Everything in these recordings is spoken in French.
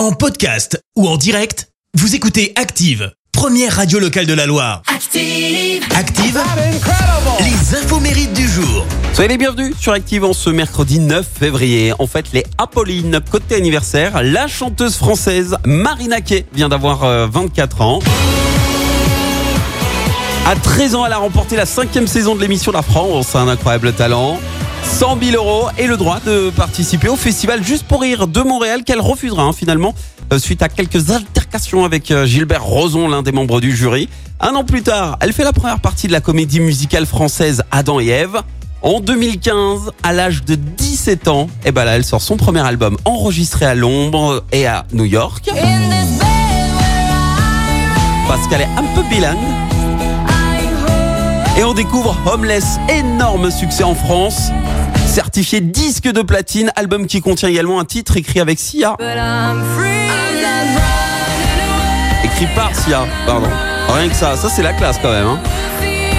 En podcast ou en direct, vous écoutez Active, première radio locale de la Loire. Active. Active, les infos mérites du jour. Soyez les bienvenus sur Active en ce mercredi 9 février. En fait, les Apolline, côté anniversaire, la chanteuse française Marina Kay vient d'avoir euh, 24 ans. À 13 ans, elle a remporté la cinquième saison de l'émission La France, un incroyable talent. 100 000 euros et le droit de participer au festival Juste pour rire de Montréal qu'elle refusera hein, finalement euh, suite à quelques altercations avec euh, Gilbert Rozon, l'un des membres du jury. Un an plus tard, elle fait la première partie de la comédie musicale française Adam et Ève. En 2015, à l'âge de 17 ans, et ben là, elle sort son premier album enregistré à Londres et à New York. Parce qu'elle est un peu bilingue. Et on découvre Homeless, énorme succès en France. Certifié disque de platine, album qui contient également un titre écrit avec Sia. Écrit par Sia, pardon. Rien que ça, ça c'est la classe quand même. hein.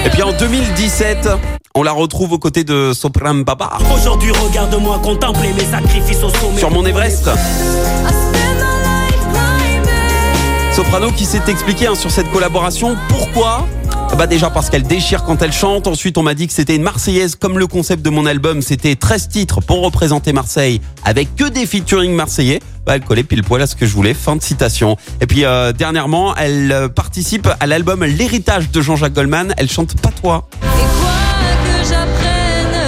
Et puis en 2017, on la retrouve aux côtés de Sopran Baba Aujourd'hui, regarde-moi contempler mes sacrifices au sommet. sur mon Everest. Soprano qui s'est expliqué hein, sur cette collaboration. Pourquoi? Bah déjà parce qu'elle déchire quand elle chante. Ensuite, on m'a dit que c'était une Marseillaise comme le concept de mon album. C'était 13 titres pour représenter Marseille avec que des featuring marseillais. Bah, elle collait pile poil à ce que je voulais. Fin de citation. Et puis euh, dernièrement, elle euh, participe à l'album L'héritage de Jean-Jacques Goldman. Elle chante pas toi. Et quoi que j'apprenne,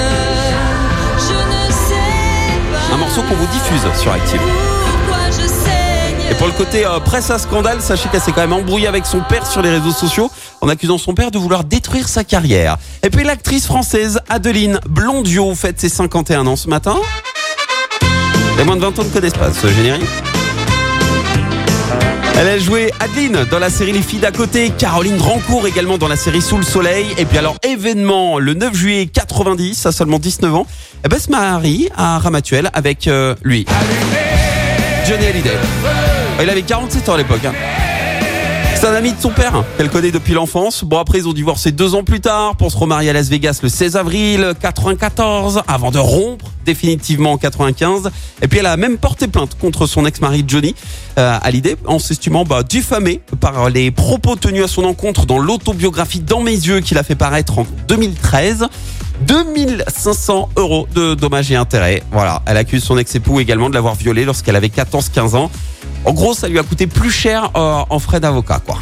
je ne sais pas. Un morceau qu'on vous diffuse sur Active. Pourquoi je saigne Et pour le côté euh, presse à scandale, sachez qu'elle s'est quand même embrouillée avec son père sur les réseaux sociaux en accusant son père de vouloir détruire sa carrière. Et puis l'actrice française Adeline Blondio fête ses 51 ans ce matin. Les moins de 20 ans ne connaissent pas ce générique. Elle a joué Adeline dans la série Les filles d'à côté, Caroline Drancourt également dans la série Sous le soleil. Et puis alors événement le 9 juillet 90, à seulement 19 ans, elle se marie à Ramatuel avec euh, lui. Johnny Hallyday. Il avait 47 ans à l'époque. hein. C'est un ami de son père hein, qu'elle connaît depuis l'enfance. Bon après ils ont divorcé deux ans plus tard pour se remarier à Las Vegas le 16 avril 94 avant de rompre définitivement en 95. Et puis elle a même porté plainte contre son ex-mari Johnny euh, Hallyday en s'estimant bah, diffamé par les propos tenus à son encontre dans l'autobiographie Dans mes yeux qu'il a fait paraître en 2013. 2500 euros de dommages et intérêts. Voilà, elle accuse son ex-époux également de l'avoir violée lorsqu'elle avait 14-15 ans. En gros, ça lui a coûté plus cher euh, en frais d'avocat, quoi.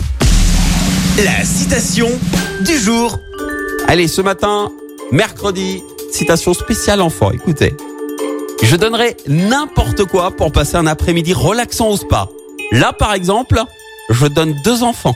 La citation du jour. Allez, ce matin, mercredi, citation spéciale enfant. Écoutez, je donnerai n'importe quoi pour passer un après-midi relaxant au spa. Là, par exemple, je donne deux enfants.